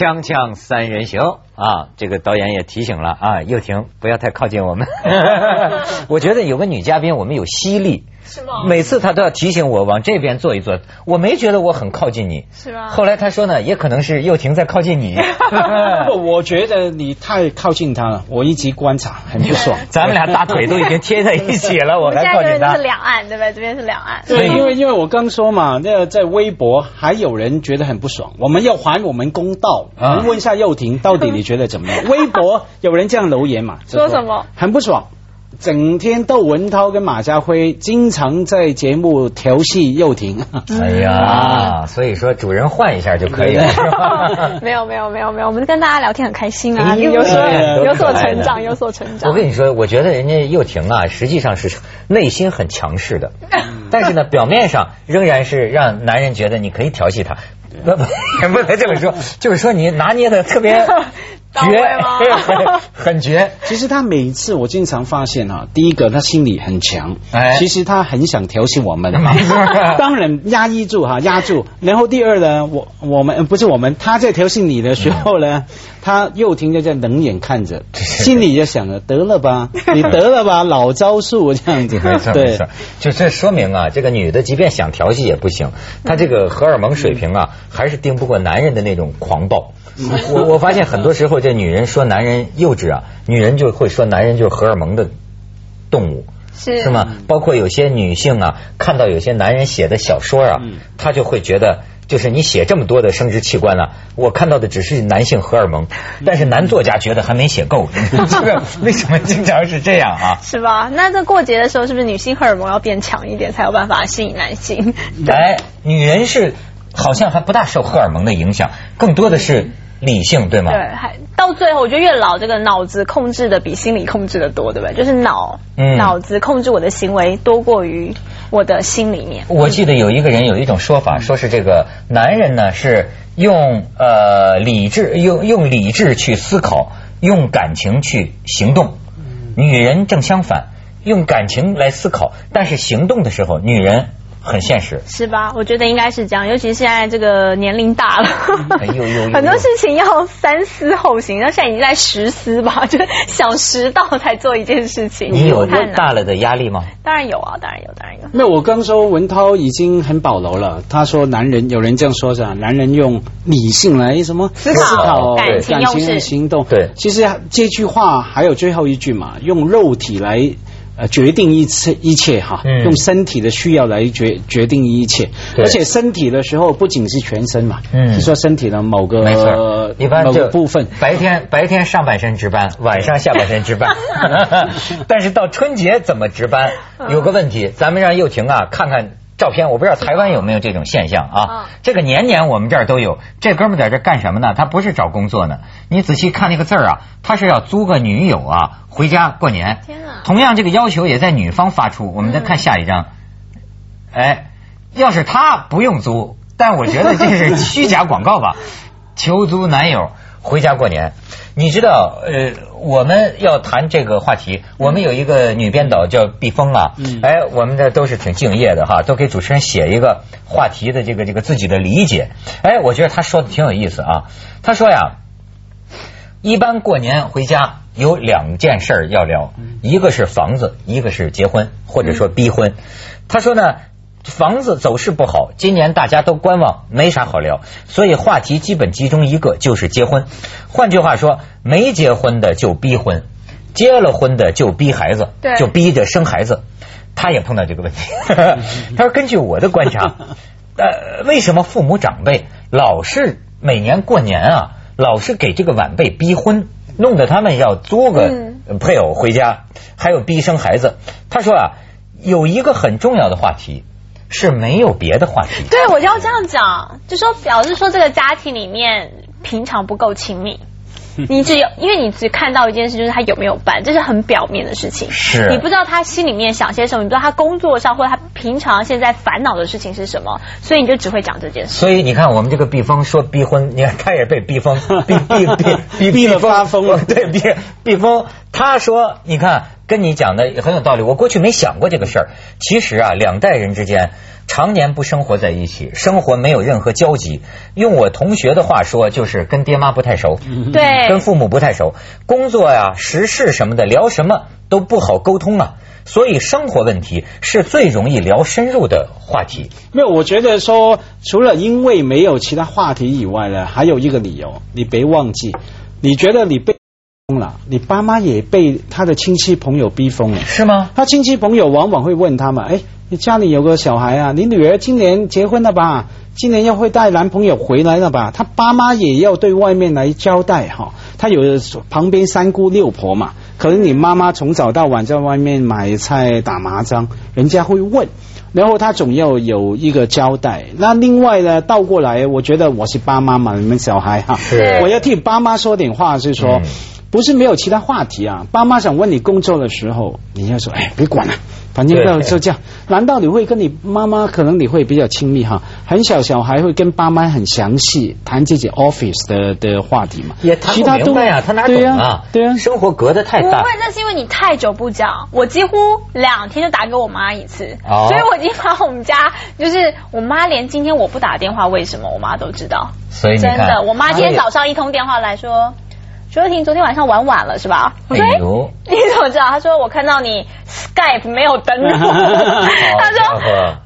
锵锵三人行啊，这个导演也提醒了啊，又婷不要太靠近我们。我觉得有个女嘉宾，我们有吸力。是吗？每次他都要提醒我往这边坐一坐，我没觉得我很靠近你。是吗？后来他说呢，也可能是又婷在靠近你。不，我觉得你太靠近他了，我一直观察很不爽。咱们俩大腿都已经贴在一起了，我来靠近他现在这边是。两岸，对不对？这边是两岸。对，因为因为我刚说嘛，那个在微博还有人觉得很不爽，我们要还我们公道。啊我们问一下佑婷，到底你觉得怎么样？微博有人这样留言嘛？说什么？很不爽。整天窦文涛跟马家辉经常在节目调戏佑婷，哎呀，所以说主人换一下就可以了，没有没有没有没有，我们跟大家聊天很开心啊，有所有所成长，有所成长。我跟你说，我觉得人家又婷啊，实际上是内心很强势的，但是呢，表面上仍然是让男人觉得你可以调戏他。不不，也不能这么说，就是说你拿捏的特别 绝，很绝。其实他每一次我经常发现哈，第一个他心里很强，哎。其实他很想调戏我们，当然压抑住哈，压住。然后第二呢，我我们呃不是我们，他在调戏你的时候呢，他又停着在冷眼看着，心里就想着得了吧，你得了吧，老招数这样子。没错，没对。错，就这说明啊，这个女的即便想调戏也不行，她这个荷尔蒙水平啊，还是顶不过男人的那种狂暴。我我发现很多时候，这女人说男人幼稚啊，女人就会说男人就是荷尔蒙的动物。是是吗？包括有些女性啊，看到有些男人写的小说啊，嗯她就会觉得，就是你写这么多的生殖器官了、我看到的只是男性荷尔蒙，但是男作家觉得还没写够。这个为什么经常是这样啊？是吧？那在过节的时候，是不是女性荷尔蒙要变强一点，才有办法吸引男性？哎，女人是好像还不大受荷尔蒙的影响，更多的是理性，对吗？对，还到最后，我觉得越老，这个脑子控制的比心理控制的多，对不对？就是脑嗯脑子控制我的行为多过于我的心里面。我记得有一个人有一种说法，说是这个男人呢是用呃理智用用理智去思考，用感情去行动，女人正相反，用感情来思考，但是行动的时候，女人很现实。是吧？我觉得应该是这样，尤其是现在这个年龄大了，哎呦呦呦很多事情要三思后行。那现在已经在十思吧，就是想十道才做一件事情。你有太难大了的压力吗？当然有啊，当然有，当然有。那我刚说文涛已经很保留了，他说男人有人这样说是吧？男人用理性来什么思考感情感情用事来行动。对其实这句话还有最后一句嘛，用肉体来。呃，决定一切一切哈，嗯。用身体的需要来决决定一切，而且身体的时候不仅是全身嘛，嗯。是说身体的某个没错，一般某就个部分，白天白天上半身值班，晚上下半身值班。但是到春节怎么值班？有个问题，咱们让幼婷啊看看照片，我不知道台湾有没有这种现象啊嗯。这个年年我们这儿都有。这哥们在这干什么呢？他不是找工作呢。你仔细看那个字儿啊，他是要租个女友啊回家过年。天哪同样这个要求也在女方发出。我们再看下一张。哎，要是他不用租，但我觉得这是虚假广告吧？求租男友回家过年，你知道，呃，我们要谈这个话题，我们有一个女编导叫毕峰啊，嗯。哎，我们这都是挺敬业的哈，都给主持人写一个话题的这个这个自己的理解，哎，我觉得他说的挺有意思啊，他说呀，一般过年回家有两件事儿要聊，一个是房子，一个是结婚或者说逼婚。他说呢，房子走势不好，今年大家都观望，没啥好聊，所以话题基本集中一个，就是结婚。换句话说，没结婚的就逼婚，结了婚的就逼孩子，对就逼着生孩子。他也碰到这个问题，他说根据我的观察，呃，为什么父母长辈老是每年过年啊，老是给这个晚辈逼婚，弄得他们要租个嗯配偶回家，还有逼生孩子。他说啊，有一个很重要的话题是没有别的话题。对，我就要这样讲，就说表示说这个家庭里面平常不够亲密。你只有，因为你只看到一件事，就是他有没有办，这是很表面的事情。是你不知道他心里面想些什么，你不知道他工作上或者他平常现在烦恼的事情是什么，所以你就只会讲这件事。所以你看，我们这个毕风说逼婚，你看他也被逼疯，逼逼逼逼逼了发疯了对，逼逼疯。他说，你看跟你讲的很有道理。我过去没想过这个事儿。其实啊，两代人之间常年不生活在一起，生活没有任何交集。用我同学的话说，就是跟爹妈不太熟，对，跟父母不太熟，工作呀、时事什么的聊什么都不好沟通啊。所以生活问题是最容易聊深入的话题。没有，我觉得说，除了因为没有其他话题以外呢，还有一个理由，你别忘记，你觉得你被封了，你爸妈也被他的亲戚朋友逼疯了。是吗？他亲戚朋友往往会问他们：“哎，你家里有个小孩啊，你女儿今年结婚了吧？今年要会带男朋友回来了吧？”他爸妈也要对外面来交代哈。他有旁边三姑六婆嘛，可能你妈妈从早到晚在外面买菜打麻将，人家会问，然后他总要有一个交代。那另外呢，倒过来，我觉得我是爸妈嘛，你们小孩哈，是我要替爸妈说点话，是说。嗯不是没有其他话题啊，爸妈想问你工作的时候，你要说，哎，别管了，反正对就这样。难道你会跟你妈妈，可能你会比较亲密哈？很小小孩会跟爸妈很详细谈自己 office 的的话题嘛？也他明白呀、他哪懂对呀啊？对呀，生活隔得太大不会。，那是因为你太久不讲，我几乎两天就打给我妈一次，哦所以我已经把我们家就是我妈连今天我不打电话为什么我妈都知道，所以，真的，我妈今天早上一通电话来说，卓婷昨天晚上玩晚了是吧？我说哎哎呦，你怎么知道？他说我看到你 Skype 没有登录，他说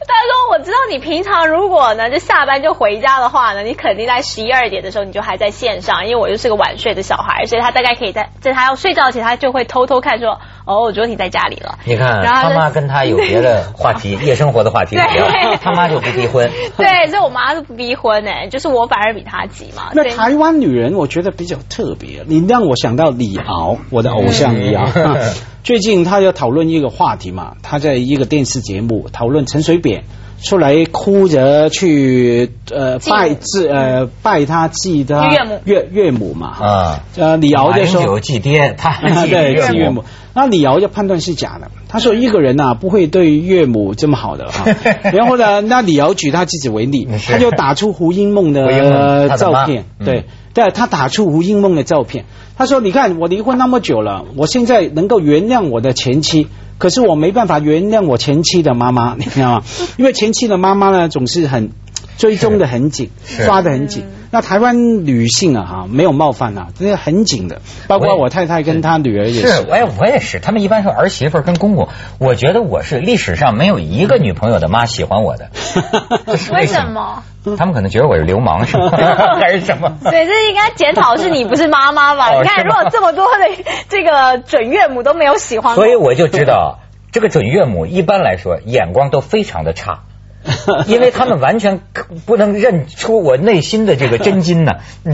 她说我知道你平常如果呢就下班就回家的话呢，你肯定在十一二点的时候你就还在线上，因为我又是个晚睡的小孩，所以他大概可以在在他要睡觉前，他就会偷偷看说哦，卓婷在家里了。你看，然后他妈跟他有别的 话题，夜生活的话题对聊，他妈就不逼婚。对，所以我妈是不逼婚哎，就是我反而比她急嘛。那台湾女人我觉得比较特别，你让我想到李敖，我的偶像李敖。嗯最近他要讨论一个话题嘛，他在一个电视节目讨论陈水扁出来哭着去呃拜祭呃拜他祭他岳母。岳岳母嘛。啊，呃李敖就说祭爹，他祭 对，岳祭岳母。那李敖就判断是假的，他说一个人呐、不会对岳母这么好的哈。然后呢，那李敖举他自己为例，他就打出胡因梦的照片，嗯。对，对，他打出胡因梦的照片。他说：“你看，我离婚那么久了，我现在能够原谅我的前妻，可是我没办法原谅我前妻的妈妈，你知道吗？因为前妻的妈妈呢，总是很追踪的很紧，抓的很紧。那台湾女性啊，哈，没有冒犯啊，这是很紧的，包括我太太跟她女儿也是，哎，我也是。他们一般说儿媳妇跟公公，我觉得我是历史上没有一个女朋友的妈喜欢我的，为什什？么？他们可能觉得我是流氓，是吗？还是什么？对，这应该检讨是你不是妈妈吧？哦你看，如果这么多的这个准岳母都没有喜欢过，所以我就知道，这个准岳母一般来说眼光都非常的差。因为他们完全不能认出我内心的这个真金呢，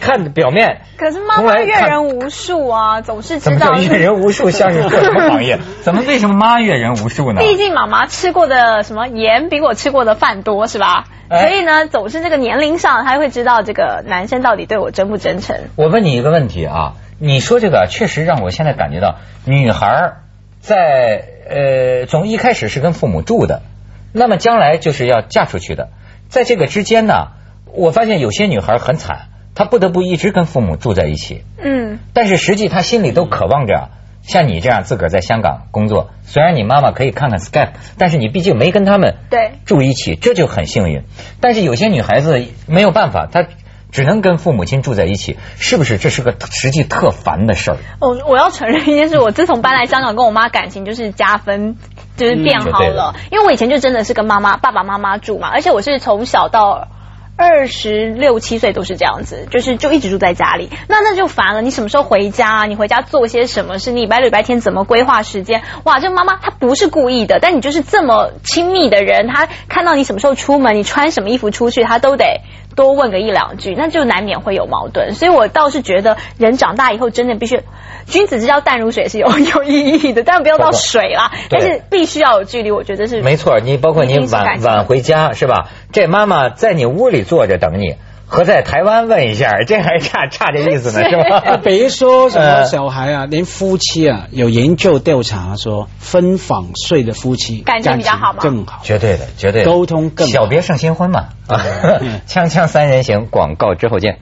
看表面。可是妈妈阅人无数啊，总是知道。阅人无数？像是做什么行业？怎么为什么妈阅人无数呢？毕竟妈妈吃过的什么盐比我吃过的饭多是吧？哎所以呢，总是这个年龄上，他会知道这个男生到底对我真不真诚。我问你一个问题啊，你说这个确实让我现在感觉到，女孩在呃从一开始是跟父母住的，那么将来就是要嫁出去的，在这个之间呢，我发现有些女孩很惨，她不得不一直跟父母住在一起，嗯，但是实际她心里都渴望着。像你这样自个儿在香港工作，虽然你妈妈可以看看 Skype，但是你毕竟没跟他们对住一起，这就很幸运。但是有些女孩子没有办法，她只能跟父母亲住在一起，是不是？这是个实际特烦的事儿。我我要承认一件事，我自从搬来香港，跟我妈感情就是加分，就是变好了。因为我以前就真的是跟妈妈、爸爸妈妈住嘛，而且我是从小到。二十六七岁都是这样子，就是就一直住在家里，那那就烦了。你什么时候回家啊？你回家做些什么事？你礼拜六、礼拜天怎么规划时间？哇，这妈妈她不是故意的，但你就是这么亲密的人，她看到你什么时候出门，你穿什么衣服出去，她都得多问个一两句，那就难免会有矛盾。所以我倒是觉得，人长大以后真的必须，君子之交淡如水是有有意义的，但不要到水啦，但是必须要有距离，我觉得是没错，你包括你晚晚回家是吧？这妈妈在你屋里坐着等你，和在台湾问一下，这还差差这意思呢，是吧？比如说什么呃小孩啊，连夫妻啊，有研究调查说，分房睡的夫妻感情比较好吗更好。绝对的，绝对的沟通更好小别胜新婚嘛。锵锵三人行，广告之后见。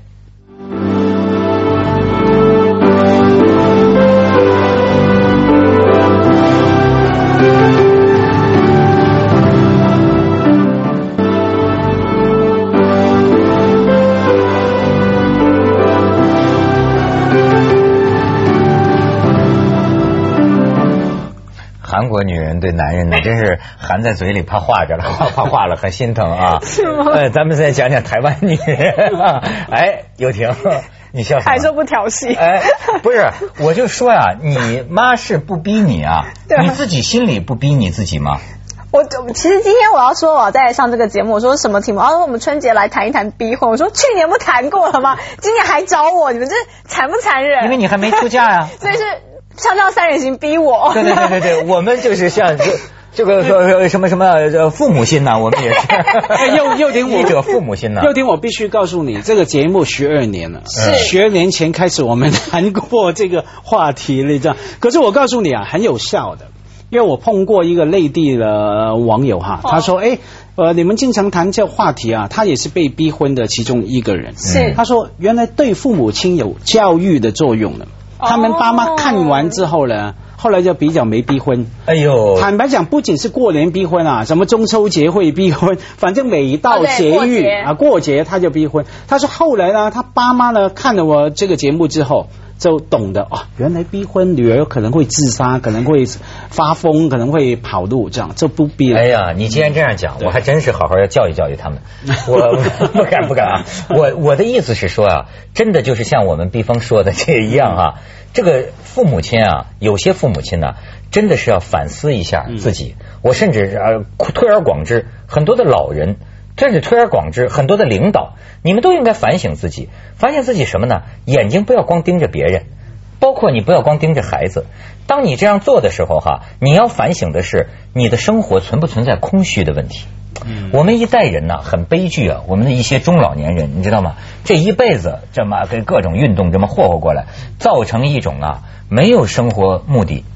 男人呢，真是含在嘴里怕化着了，怕化了很心疼啊。是吗呃，咱们再讲讲台湾女人。哎，尤婷，你笑什么？还说不调戏？哎，不是，我就说呀，你妈是不逼你啊你自己心里不逼你自己吗？我其实今天我要说我要再上这个节目，我说什么题目？然后我们春节来谈一谈逼婚。我说去年不谈过了吗？今年还找我，你们这残不残忍？因为你还没出嫁呀。所以是像这样三人行逼我。对对对对对，我们就是像这 这个说什么什么呃父母心呐，我们也是。又又听我 者父母心呐。又听我必须告诉你，这个节目十二年了，是十二年前开始我们谈过这个话题了，这样。可是我告诉你啊，很有效的，因为我碰过一个内地的网友哈，他说，哎。呃，你们经常谈这话题啊，他也是被逼婚的其中一个人。是他说，原来对父母亲有教育的作用的。他们爸妈看完之后呢，后来就比较没逼婚。哎呦，坦白讲，不仅是过年逼婚啊，什么中秋节会逼婚，反正每到节日啊过节他就逼婚。他说后来呢，他爸妈呢看了我这个节目之后。就懂得啊，原来逼婚女儿可能会自杀，可能会发疯，可能会跑路，这样就不逼了。哎呀，你既然这样讲，我还真是好好要教育教育他们。我不 敢不敢啊！我我的意思是说啊，真的就是像我们毕峰说的这一样啊，这个父母亲啊，有些父母亲呢、真的是要反思一下自己。我甚至呃推而广之，很多的老人。甚至推而广之，很多的领导，你们都应该反省自己，反省自己什么呢？眼睛不要光盯着别人，包括你不要光盯着孩子。当你这样做的时候，哈，你要反省的是你的生活存不存在空虚的问题。我们一代人呢，很悲剧啊。我们的一些中老年人，你知道吗？这一辈子这么跟各种运动这么霍霍过来，造成一种啊没有生活目的，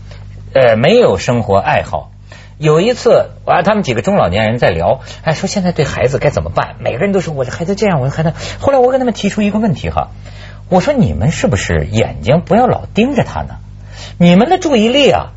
呃，没有生活爱好。有一次，啊，他们几个中老年人在聊，哎，说现在对孩子该怎么办？每个人都说我的孩子这样，我的孩子。后来我跟他们提出一个问题哈，我说你们是不是眼睛不要老盯着他呢？你们的注意力啊，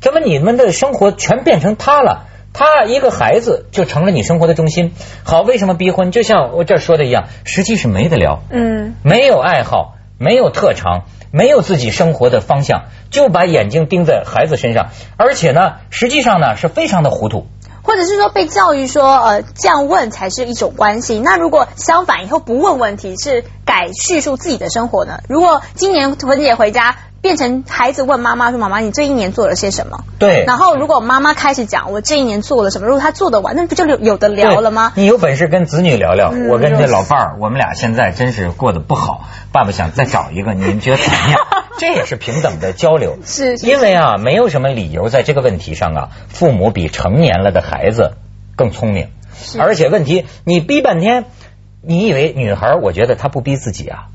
怎么你们的生活全变成他了？他一个孩子就成了你生活的中心。好，为什么逼婚？就像我这说的一样，实际是没得聊，嗯，没有爱好，没有特长，没有自己生活的方向，就把眼睛盯在孩子身上，而且呢，实际上呢是非常的糊涂。或者是说被教育说，呃，这样问才是一种关系。那如果相反，以后不问问题，是改叙述自己的生活呢？如果今年文姐回家，变成孩子问妈妈说：“妈妈，你这一年做了些什么？”对，然后如果妈妈开始讲我这一年做了什么，如果她做得完，那不就有有的聊了吗？你有本事跟子女聊聊。嗯我跟这老伴儿，我们俩现在真是过得不好，爸爸想再找一个，你们觉得怎么样？这也是平等的交流。是是因为啊，没有什么理由在这个问题上啊，父母比成年了的孩子更聪明。而且问题你逼半天，你以为女孩儿？我觉得她不逼自己啊。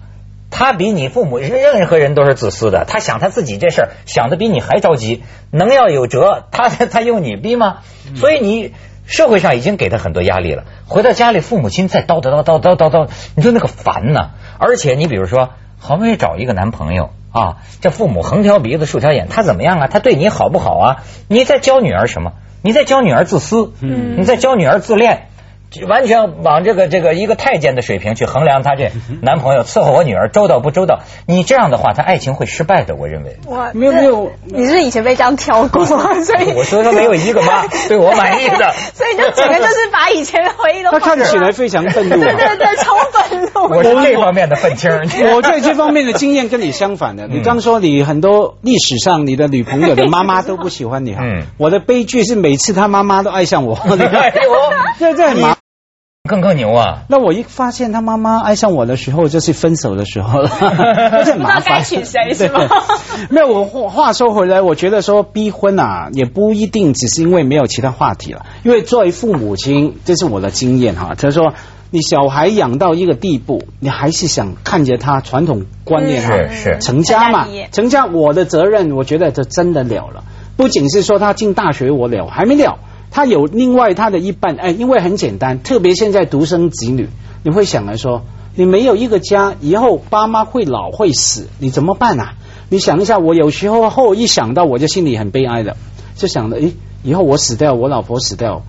她比你父母任何人都是自私的，他想他自己这事儿想的比你还着急，能要有辙，他 他用你逼吗？所以你社会上已经给他很多压力了，回到家里父母亲再叨叨叨叨叨叨叨，你说那个烦呢！而且你比如说，好不容易找一个男朋友啊，这父母横挑鼻子竖挑眼，他怎么样啊？他对你好不好啊？你在教女儿什么？你在教女儿自私，嗯你在教女儿自恋。完全往这个这个一个太监的水平去衡量他这男朋友伺候我女儿周到不周到，你这样的话，他爱情会失败的，我认为。哇没有没有你是以前被这样挑过，所以我说说没有一个妈 对我满意的，所以就整个就是把以前的回忆都他看起来非常愤怒。对对对，超愤怒。我是这方面的愤青。我在这方面的经验跟你相反的。你刚说你很多历史上你的女朋友的妈妈都不喜欢你哈嗯，我的悲剧是每次她妈妈都爱上我。哎呦，这这很麻。更更牛啊！那我一发现他妈妈爱上我的时候，就是分手的时候了，这很麻不知道该烦。娶谁是吗对 没有，我话话说回来，我觉得说逼婚啊，也不一定只是因为没有其他话题了。因为作为父母亲，这是我的经验哈，就是说你小孩养到一个地步，你还是想看着他传统观念哈，是是成家嘛成家我的责任，我觉得这真的了了。不仅是说他进大学我了，还没了。他有另外他的一半，哎，因为很简单，特别现在独生子女，你会想来说，你没有一个家，以后爸妈会老会死，你怎么办啊？你想一下，我有时候后一想到，我就心里很悲哀的，就想着，哎，以后我死掉，我老婆死掉，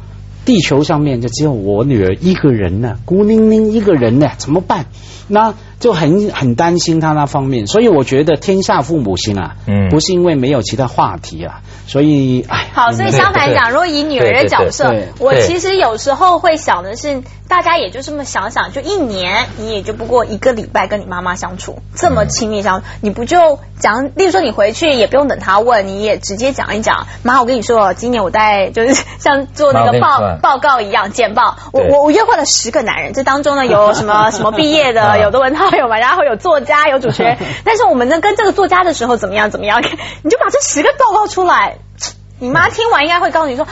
地球上面就只有我女儿一个人呢，孤零零一个人呢，怎么办？那就很很担心她那方面，所以我觉得天下父母心啊，嗯。不是因为没有其他话题啊，所以哎，好，所以相反讲，如果以女儿的角色我其实有时候会想的是，大家也就这么想想，就一年，你也就不过一个礼拜跟你妈妈相处，这么亲密相处，你不就讲，例如说你回去也不用等她问，你也直接讲一讲，妈，我跟你说，今年我在就是像做那个报报告一样简报，我我我约会了十个男人，这当中呢有什么什么毕业啊。的，有的文涛有嘛，然后有作家，有主持人，但是我们呢跟这个作家的时候怎么样怎么样，你就把这十个报告出来。你妈听完应该会告诉你说，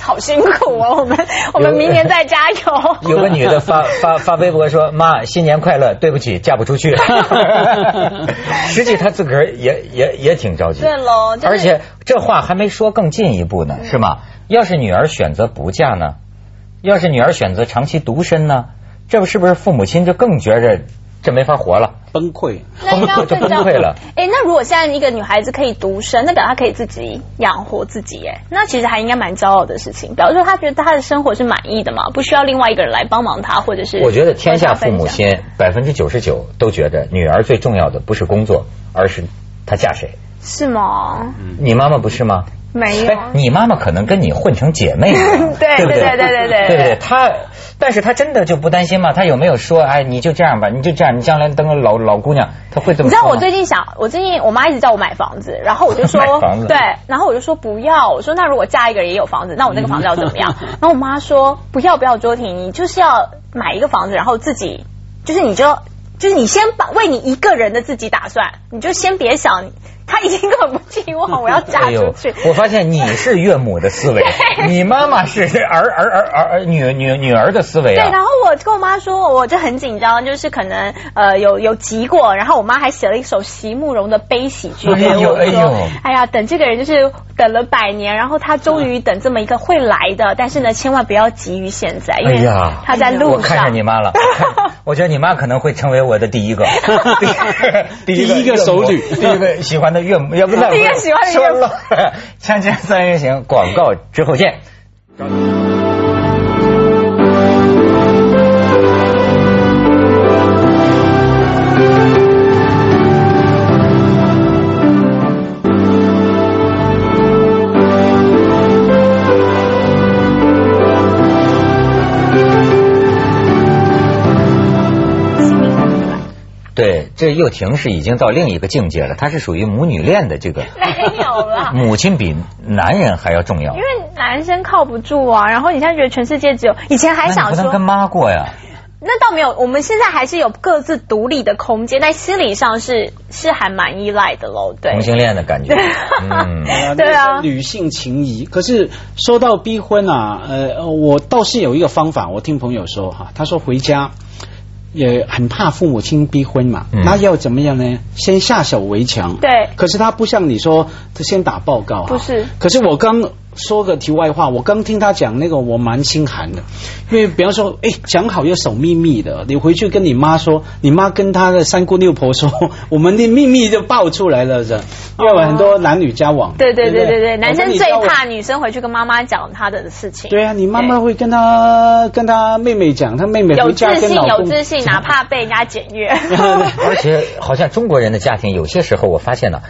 好辛苦哦，我们我们明年再加油。有个女的发 发发微博说：“妈，新年快乐，对不起，嫁不出去。”实际她自个儿也也也挺着急。对喽，就是而且这话还没说更进一步呢，是吗？要是女儿选择不嫁呢？要是女儿选择长期独身呢？这不是不是父母亲就更觉着这没法活了？崩溃。那应该就崩溃了。哎，那如果现在一个女孩子可以独身，那表示她可以自己养活自己，哎，那其实还应该蛮骄傲的事情。表示说她觉得她的生活是满意的嘛，不需要另外一个人来帮忙她，或者是我觉得天下父母心百分之九十九都觉得女儿最重要的不是工作，而是她嫁谁。是吗？你妈妈不是吗？没你妈妈可能跟你混成姐妹了对 对不对对对对对对不对？她，但是她真的就不担心吗？她有没有说，哎，你就这样吧，你就这样，你将来当个老老姑娘，她会怎么？你知道我最近想，我最近我妈一直叫我买房子，然后我就说 对，然后我就说不要，我说那如果嫁一个人也有房子，那我那个房子要怎么样？然后我妈说不要不要，周婷，你就是要买一个房子，然后自己就是你就就是你先把为你一个人的自己打算，你就先别想，她已经根本不寄望我要嫁出去。我发现你是岳母的思维，你妈妈是儿儿儿儿儿女女女儿的思维对，啊。然后我跟我妈说，我就很紧张，就是可能呃有有急过，然后我妈还写了一首席慕容的悲喜剧给哎呦我，说哎呦，哎呀，等这个人就是等了百年，然后他终于等这么一个会来的，但是呢，千万不要急于现在，因为哎呀他在路上。我看上你妈了，我我觉得你妈可能会成为我的第一个，第第一个首女第一个喜欢的岳母，要不那第一个喜欢的岳母 说了，锵锵三人行，广告之后见。这又婷是已经到另一个境界了，她是属于母女恋的这个，没有了。母亲比男人还要重要因。为男生靠不住啊，然后你现在觉得全世界只有以前还想说不能跟妈过呀。那倒没有，我们现在还是有各自独立的空间，但心理上是是还蛮依赖的喽。对，同性恋的感觉。嗯，对啊女性情谊。可是说到逼婚啊，呃，我倒是有一个方法，我听朋友说哈，他说回家也很怕父母亲逼婚嘛，嗯那要怎么样呢？先下手为强。对可是他不像你说，他先打报告啊。不是可是我刚说个题外话，我刚听他讲那个，我蛮心寒的，因为比方说，哎，讲好要守秘密的，你回去跟你妈说，你妈跟她的三姑六婆说，我们的秘密就爆出来了，是？因为有很多男女交往。对对对不对对，男生最怕女生回去跟妈妈讲他的事情。对啊，你妈妈会跟她跟她妹妹讲，她妹妹有自信，有自信，哪怕被人家检阅。而且好像中国人的家庭，有些时候我发现呢，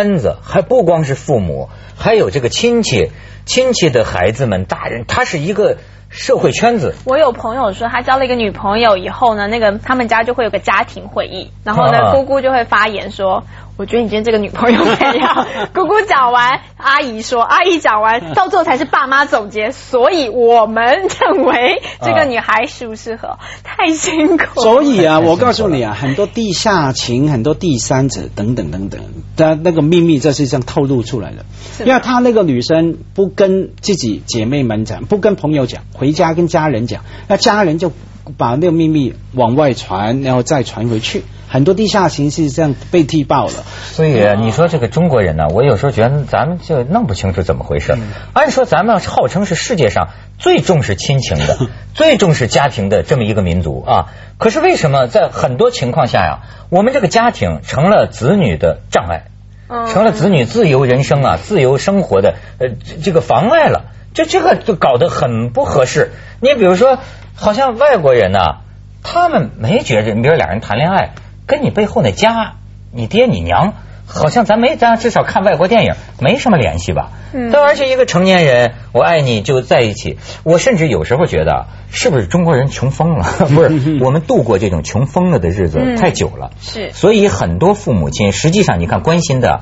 圈子还不光是父母，还有这个亲戚，亲戚的孩子们、大人，他是一个社会圈子。我有朋友说，他交了一个女朋友以后呢，那个他们家就会有个家庭会议，然后呢，啊姑姑就会发言说。我觉得你今天这个女朋友怎样？姑姑讲完，阿姨说，阿姨讲完，到最后才是爸妈总结。所以我们认为这个女孩适不适合？太辛苦了。所以啊，我告诉你啊，很多地下情、很多第三者等等等等的那个秘密，这是这样透露出来的。因为她那个女生不跟自己姐妹们讲，不跟朋友讲，回家跟家人讲，那家人就把那个秘密往外传，然后再传回去。很多地下情是这样被踢爆了。所以啊你说这个中国人呢，我有时候觉得咱们就弄不清楚怎么回事。按说咱们号称是世界上最重视亲情的、最重视家庭的这么一个民族啊，可是为什么在很多情况下呀，我们这个家庭成了子女的障碍？嗯成了子女自由人生啊、自由生活的呃这这个妨碍了。就这个就搞得很不合适。你比如说，好像外国人呢、他们没觉着，你比如俩人谈恋爱，跟你背后那家，你爹你娘。好像咱没，咱至少看外国电影没什么联系吧。嗯但而且一个成年人，我爱你就在一起。我甚至有时候觉得，是不是中国人穷疯了？不是，我们度过这种穷疯了的日子嗯太久了。是所以很多父母亲，实际上你看关心的，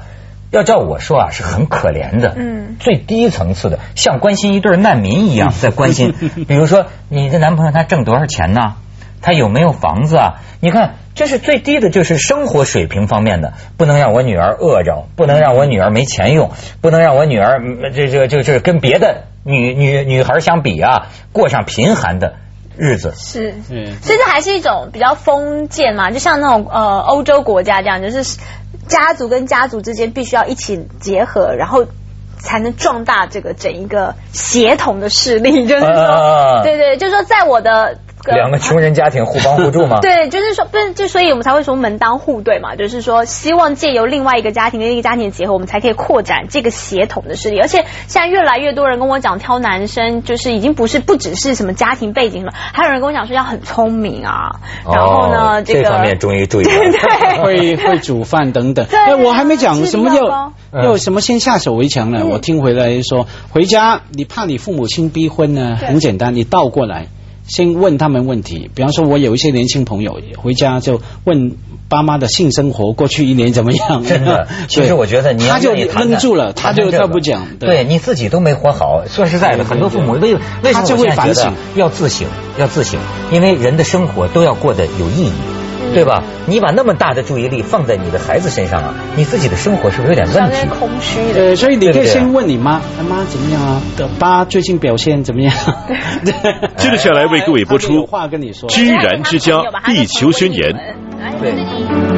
要照我说啊，是很可怜的。嗯最低层次的，像关心一对难民一样在关心。比如说，你的男朋友他挣多少钱呢？他有没有房子啊？你看，这是最低的，就是生活水平方面的，不能让我女儿饿着，不能让我女儿没钱用，不能让我女儿嗯这这这这跟别的女女女孩相比啊，过上贫寒的日子。是，嗯所以这还是一种比较封建嘛，就像那种呃欧洲国家这样，就是家族跟家族之间必须要一起结合，然后才能壮大这个整一个协同的势力，就是说，啊对对，就是说在我的。呃两个穷人家庭互帮互助吗？对，就是说，不是，就所以我们才会说门当户对嘛，就是说，希望借由另外一个家庭跟一个家庭的结合，我们才可以扩展这个协同的势力。而且现在越来越多人跟我讲挑男生，就是已经不是不只是什么家庭背景了，还有人跟我讲说要很聪明啊，然后呢，哦这个方面终于注意了。对会会煮饭等等。对我还没讲什么要要什么先下手为强呢？嗯我听回来说，回家你怕你父母亲逼婚呢，很简单，你倒过来。先问他们问题，比方说，我有一些年轻朋友回家就问爸妈的性生活，过去一年怎么样？真的，其实我觉得你他就愿意谈谈愣住了，他就他不讲，对你自己都没活好。说实在的，很多父母为为什么他就我现在觉得会反省要自省，要自省，因为人的生活都要过得有意义。对吧？你把那么大的注意力放在你的孩子身上啊，你自己的生活是不是有点问题？空虚的。呃，所以你可以先问你妈，哎妈怎么样啊？的爸最近表现怎么样？接着下来为各位播出他就有话跟你说。居然之家地球宣言。对。